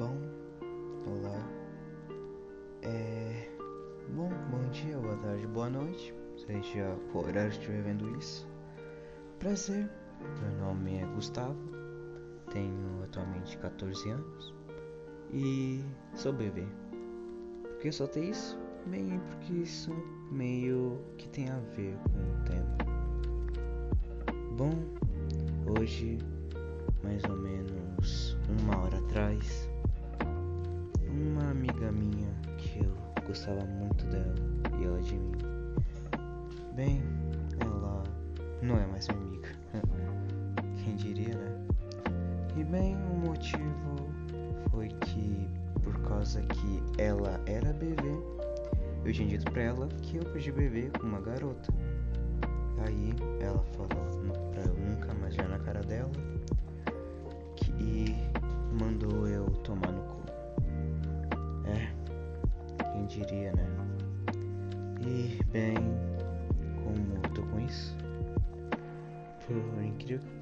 Bom, olá. É. Bom, bom dia, boa tarde, boa noite, seja o horário que estiver vendo isso. Prazer, meu nome é Gustavo, tenho atualmente 14 anos e sou bebê. Por que só tem isso? Bem, porque isso meio que tem a ver com o tema. Bom, hoje, mais ou menos uma hora atrás, minha que eu gostava muito dela e ela de mim. Bem, ela não é mais minha amiga. Quem diria, né? E bem, o motivo foi que por causa que ela era bebê, eu tinha dito pra ela que eu podia beber com uma garota. Aí ela falou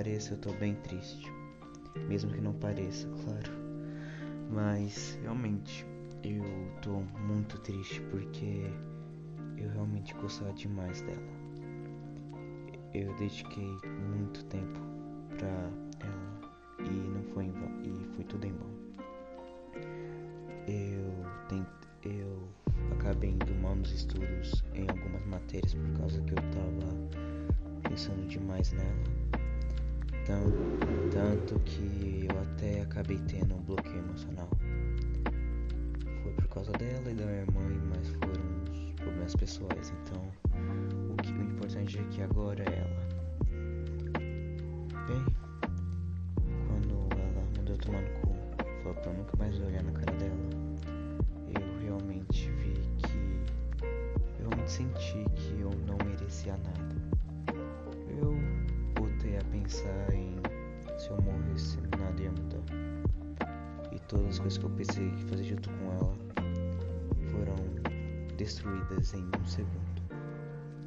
pareça, eu tô bem triste. Mesmo que não pareça, claro. Mas realmente eu tô muito triste porque eu realmente gostava demais dela. Eu dediquei muito tempo pra ela e não foi em vão, e foi tudo em vão. Eu tent, eu acabei indo mal nos estudos em algumas matérias por causa que eu tava pensando demais nela. Tanto, que eu até acabei tendo um bloqueio emocional. Foi por causa dela e da minha mãe, mas foram os problemas pessoais. Então, o, que, o importante é que agora é ela. Bem, quando ela mandou eu tomar no cu, falou pra eu nunca mais olhar na coisas que eu pensei que fazer junto com ela foram destruídas em um segundo.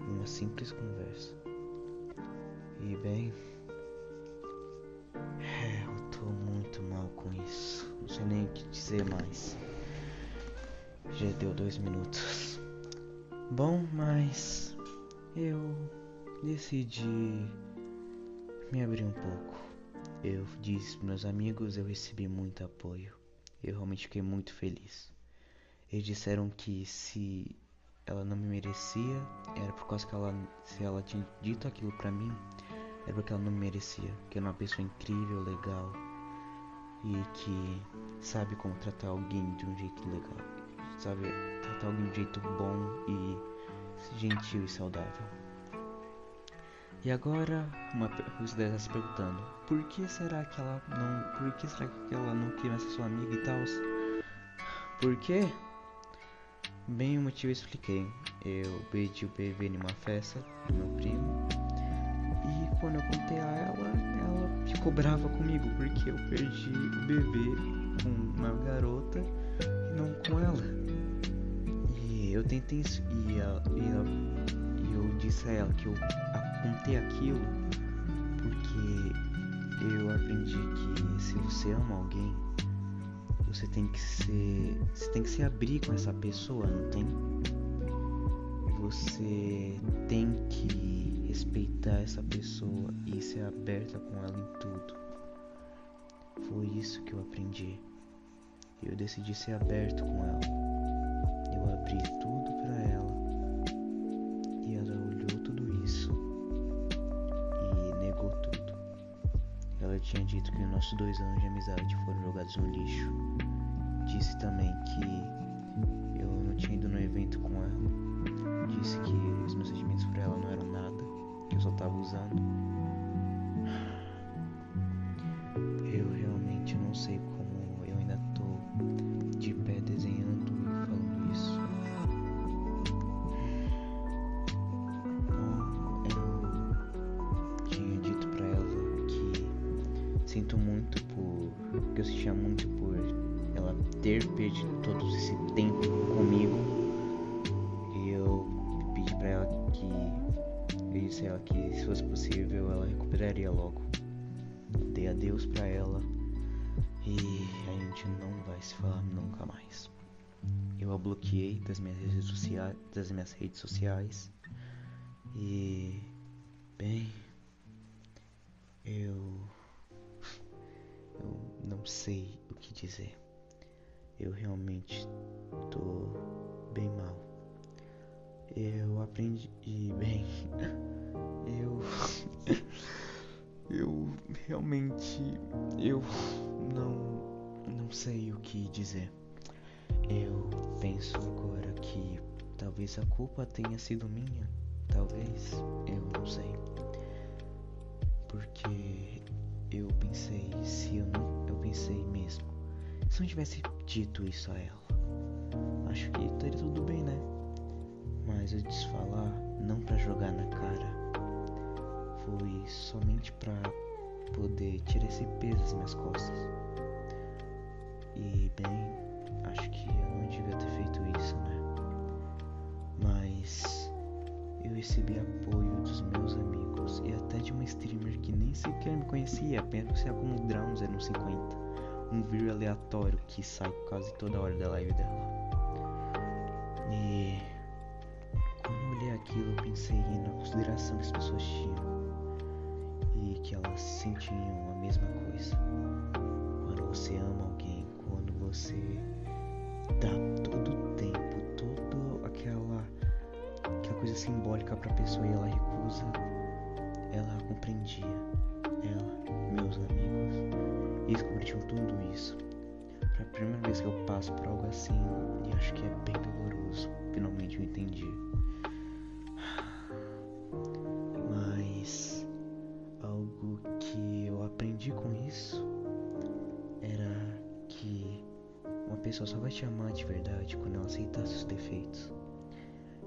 Uma simples conversa. E bem. É, eu tô muito mal com isso. Não sei nem o que dizer mais. Já deu dois minutos. Bom, mas eu decidi me abrir um pouco. Eu disse pros meus amigos, eu recebi muito apoio. Eu realmente fiquei muito feliz. Eles disseram que se ela não me merecia, era por causa que ela, se ela tinha dito aquilo pra mim, era porque ela não me merecia. Que eu era uma pessoa incrível, legal e que sabe como tratar alguém de um jeito legal, sabe tratar alguém de um jeito bom e gentil e saudável. E agora, uma você deve estar se perguntando: por que será que ela não. Por que será que ela não queria ser sua amiga e tal? Por quê? Bem, o motivo eu expliquei. Eu pedi o bebê em uma festa do meu primo. E quando eu contei a ela, ela ficou brava comigo porque eu perdi o bebê com uma garota e não com ela. E eu tentei. E, ela, e, ela, e eu disse a ela que eu contei aquilo porque eu aprendi que se você ama alguém, você tem que ser. Você tem que se abrir com essa pessoa, não tem? Você tem que respeitar essa pessoa e ser aberta com ela em tudo. Foi isso que eu aprendi. Eu decidi ser aberto com ela. Eu abri tudo para ela. Tinha dito que os nossos dois anos de amizade foram jogados no lixo. Disse também que eu não tinha ido no evento com ela. Disse que os meus sentimentos por ela não eram nada, que eu só tava usando. Eu realmente não sei sinto muito por. que eu sentia muito por ela ter perdido todo esse tempo comigo. E eu pedi pra ela que. Eu disse a ela que se fosse possível ela recuperaria logo. Dei adeus pra ela. E a gente não vai se falar nunca mais. Eu a bloqueei das minhas redes sociais, das minhas redes sociais e bem, eu não sei o que dizer. Eu realmente tô bem mal. Eu aprendi bem. Eu eu realmente eu não não sei o que dizer. Eu penso agora que talvez a culpa tenha sido minha, talvez, eu não sei. Pensei mesmo, se não tivesse dito isso a ela, acho que estaria tudo bem, né? Mas eu disse falar não para jogar na cara, foi somente para poder tirar esse peso das minhas costas. E bem, acho que eu não devia ter feito isso, né? Mas eu recebi apoio dos meus amigos e até de uma streamer que nem sequer me conhecia, apenas conhecia como Drown 050, um vírus aleatório que sai quase toda hora da live dela. E quando eu olhei aquilo, eu pensei na consideração que as pessoas tinham e que elas sentiam a mesma coisa. Quando você ama alguém, quando você dá todo o tempo, toda aquela, aquela coisa simbólica pra pessoa e ela recusa, ela compreendia. Ela, meus amigos, compreendiam tudo isso. Foi a primeira vez que eu passo por algo assim e acho que é bem doloroso. Finalmente eu entendi. aprendi com isso era que uma pessoa só vai te amar de verdade quando ela aceitar seus defeitos.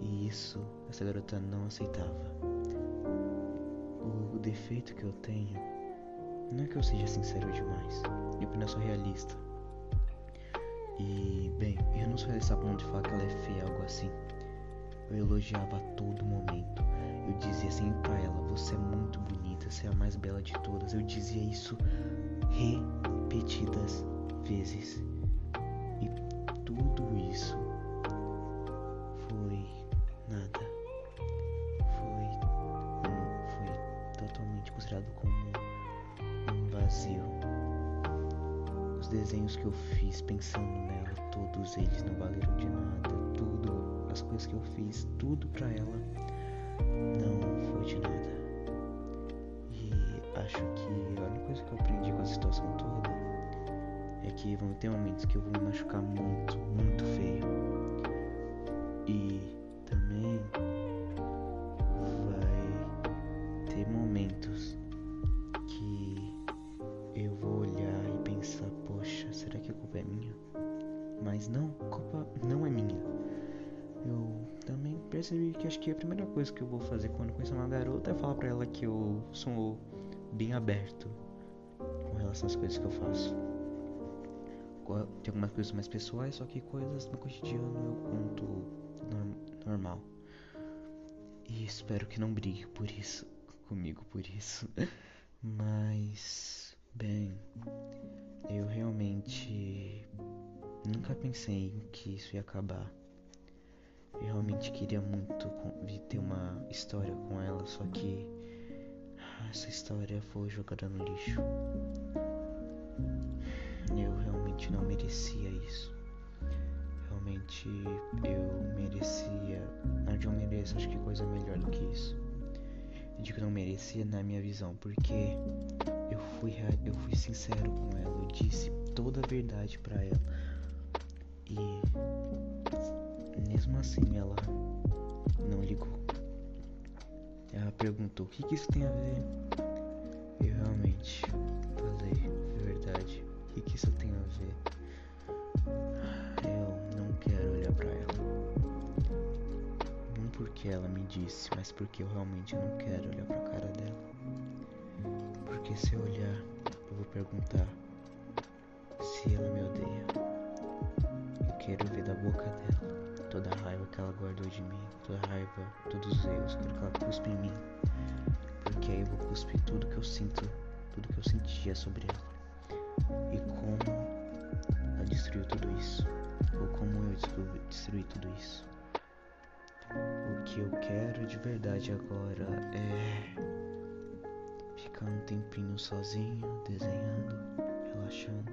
E isso essa garota não aceitava. O, o defeito que eu tenho não é que eu seja sincero demais, eu apenas sou realista. E, bem, eu não sou realista a ponto de falar que ela é feia, algo assim. Eu elogiava a todo momento. Eu dizia assim pra ela: Você é muito bonita, você é a mais bela de todas. Eu dizia isso repetidas vezes. E tudo isso desenhos que eu fiz pensando nela, todos eles não valeram de nada. Tudo, as coisas que eu fiz, tudo pra ela não foi de nada. E acho que a única coisa que eu aprendi com a situação toda é que vão ter momentos que eu vou me machucar muito, muito feio. E percebi que acho que a primeira coisa que eu vou fazer quando conhecer uma garota é falar pra ela que eu sou bem aberto com relação às coisas que eu faço. Tem algumas coisas mais pessoais, só que coisas no cotidiano eu conto norm normal. E espero que não brigue por isso, comigo por isso. Mas, bem, eu realmente nunca pensei que isso ia acabar. Eu realmente queria muito ter uma história com ela, só que essa história foi jogada no lixo. Eu realmente não merecia isso. Realmente eu merecia. Não, eu mereço, acho que coisa melhor do que isso. Eu digo que não merecia na minha visão, porque eu fui, eu fui sincero com ela, eu disse toda a verdade para ela. E mesmo assim, ela não ligou. Ela perguntou: O que, que isso tem a ver? Eu realmente falei: É verdade. O que, que isso tem a ver? Eu não quero olhar pra ela. Não porque ela me disse, mas porque eu realmente não quero olhar pra cara dela. Porque se eu olhar, eu vou perguntar se ela me odeia. Eu quero ver da boca dela toda a raiva que ela guardou de mim, toda a raiva, todos os erros, que ela cuspe em mim. Porque aí eu vou cuspir tudo que eu sinto, tudo que eu sentia sobre ela. E como ela destruiu tudo isso, ou como eu destruí tudo isso. O que eu quero de verdade agora é ficar um tempinho sozinho, desenhando, relaxando.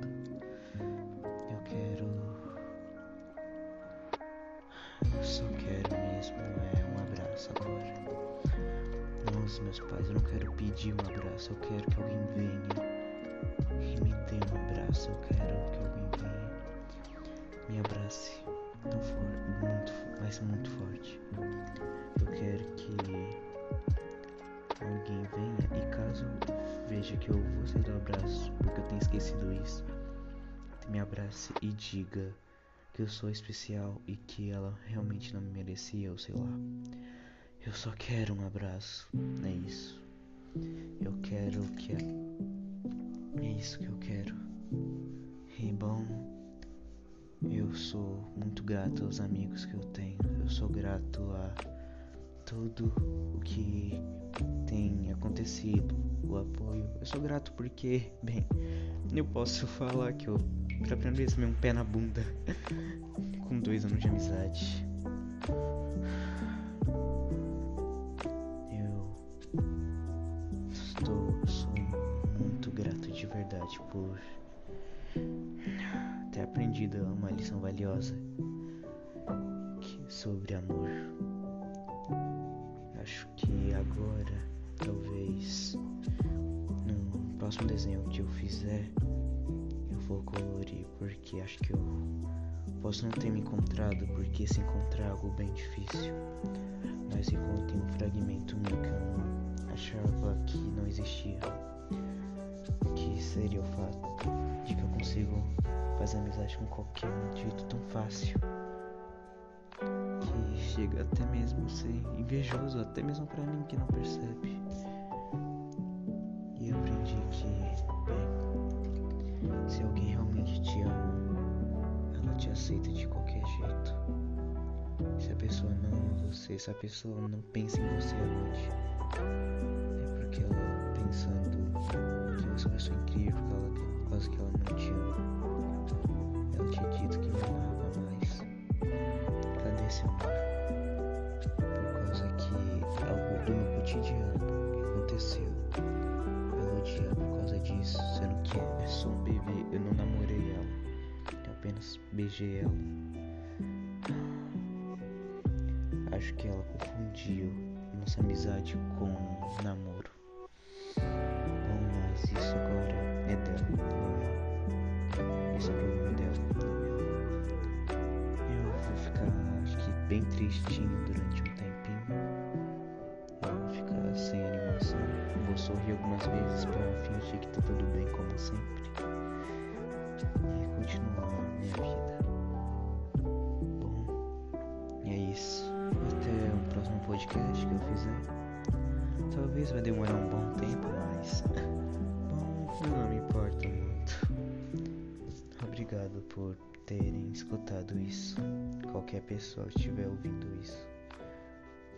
Eu quero. Só quero mesmo é um abraço agora. Os meus pais, eu não quero pedir um abraço, eu quero que alguém venha e me dê um abraço. Eu quero que alguém venha me abrace tão forte, muito, mas muito forte. Eu quero que alguém venha e caso veja que eu vou sair do abraço, porque eu tenho esquecido isso, me abrace e diga que eu sou especial e que ela realmente não me merecia, ou sei lá. Eu só quero um abraço, é isso. Eu quero que é, é isso que eu quero. E bom, eu sou muito grato aos amigos que eu tenho. Eu sou grato a tudo o que tem acontecido, o apoio. Eu sou grato porque, bem, eu posso falar que eu, pela primeira vez, tomei um pé na bunda com dois anos de amizade. Eu estou, sou muito grato de verdade por ter aprendido uma lição valiosa sobre amor. Próximo desenho que eu fizer, eu vou colorir porque acho que eu posso não ter me encontrado porque se encontrar é algo bem difícil. Mas encontrei um fragmento meu que eu achava que não existia, que seria o fato de que eu consigo fazer amizade com qualquer um de jeito tão fácil que chega até mesmo a ser invejoso, até mesmo para mim que não percebe. Te aceita de qualquer jeito. Se a pessoa não ama você, se a pessoa não pensa em você hoje, é porque ela pensando que você é uma pessoa incrível, por causa que ela não te ama. Ela te dito que me amava mais. Cadê esse amor? Por causa que algo do meu cotidiano que aconteceu. Ela odia por causa disso, sendo que é só um bebê. Eu não namorei ela, apenas beijei ela. Acho que ela confundiu nossa amizade com um namoro. Bom, mas isso agora é dela, não é. Esse é problema dela, não é. Eu vou ficar, acho que, bem tristinho durante um tempinho. Eu vou ficar sem animação. Vou sorrir algumas vezes pra fingir que tá tudo bem, como sempre. Podcast que eu fizer. Talvez vai demorar um bom tempo, mas. Bom, eu não me importo muito. Obrigado por terem escutado isso. Qualquer pessoa que estiver ouvindo isso.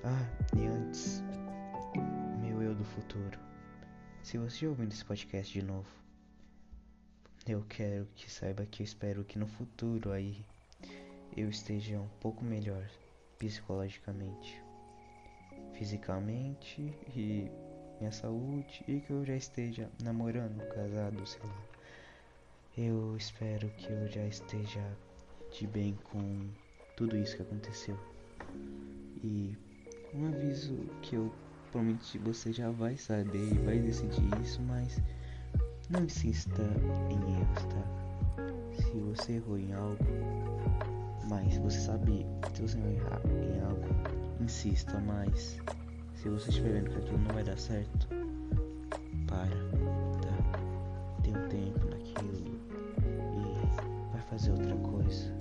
Ah, e antes, meu eu do futuro. Se você ouvindo esse podcast de novo, eu quero que saiba que eu espero que no futuro aí eu esteja um pouco melhor psicologicamente, fisicamente e minha saúde e que eu já esteja namorando, casado, sei lá. Eu espero que eu já esteja de bem com tudo isso que aconteceu. E um aviso que eu provavelmente você já vai saber e vai decidir isso, mas não insista em erros, tá? Se você errou em algo, mas você sabe, se você errar em algo, insista, mas se você estiver vendo que aquilo não vai dar certo, para, tá? Dê um tempo naquilo e vai fazer outra coisa.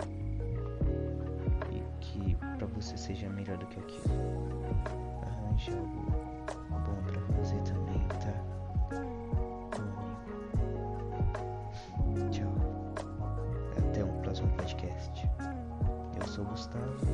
E que pra você seja melhor do que aquilo. Arranje algo bom pra fazer também, tá? Tchau. Até um próximo podcast. Eu sou Gustavo